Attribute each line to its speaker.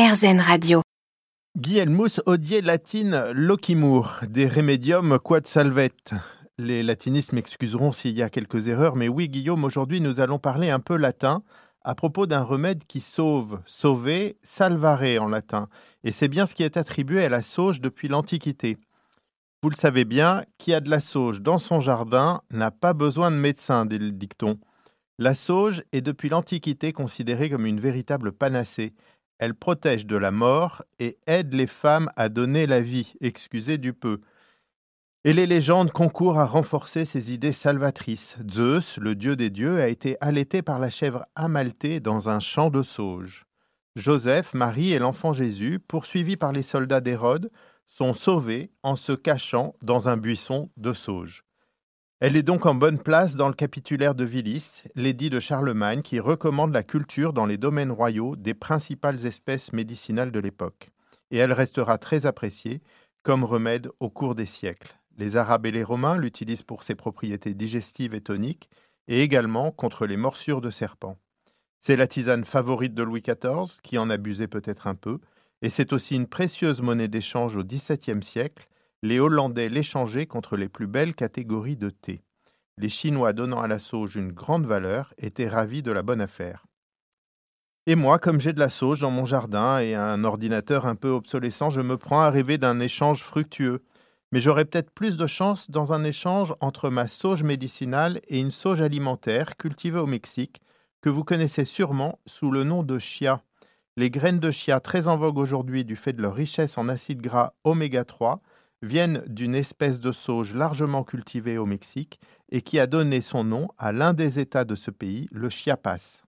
Speaker 1: RZN Radio.
Speaker 2: Guilhelmus odie latine locimur, des remedium quod salvet. Les latinistes m'excuseront s'il y a quelques erreurs, mais oui, Guillaume, aujourd'hui nous allons parler un peu latin à propos d'un remède qui sauve, sauver, salvare en latin. Et c'est bien ce qui est attribué à la sauge depuis l'Antiquité. Vous le savez bien, qui a de la sauge dans son jardin n'a pas besoin de médecin, dit le dicton. La sauge est depuis l'Antiquité considérée comme une véritable panacée. Elle protège de la mort et aide les femmes à donner la vie, excusez du peu. Et les légendes concourent à renforcer ces idées salvatrices. Zeus, le dieu des dieux, a été allaité par la chèvre Amalthée dans un champ de sauge. Joseph, Marie et l'enfant Jésus, poursuivis par les soldats d'Hérode, sont sauvés en se cachant dans un buisson de sauge. Elle est donc en bonne place dans le capitulaire de Willis, l'édit de Charlemagne, qui recommande la culture dans les domaines royaux des principales espèces médicinales de l'époque. Et elle restera très appréciée comme remède au cours des siècles. Les Arabes et les Romains l'utilisent pour ses propriétés digestives et toniques, et également contre les morsures de serpents. C'est la tisane favorite de Louis XIV, qui en abusait peut-être un peu, et c'est aussi une précieuse monnaie d'échange au XVIIe siècle, les Hollandais l'échangeaient contre les plus belles catégories de thé. Les Chinois donnant à la sauge une grande valeur étaient ravis de la bonne affaire. Et moi, comme j'ai de la sauge dans mon jardin et un ordinateur un peu obsolescent, je me prends à rêver d'un échange fructueux. Mais j'aurais peut-être plus de chance dans un échange entre ma sauge médicinale et une sauge alimentaire cultivée au Mexique, que vous connaissez sûrement sous le nom de chia. Les graines de chia, très en vogue aujourd'hui du fait de leur richesse en acides gras oméga 3, viennent d'une espèce de sauge largement cultivée au Mexique et qui a donné son nom à l'un des États de ce pays, le Chiapas.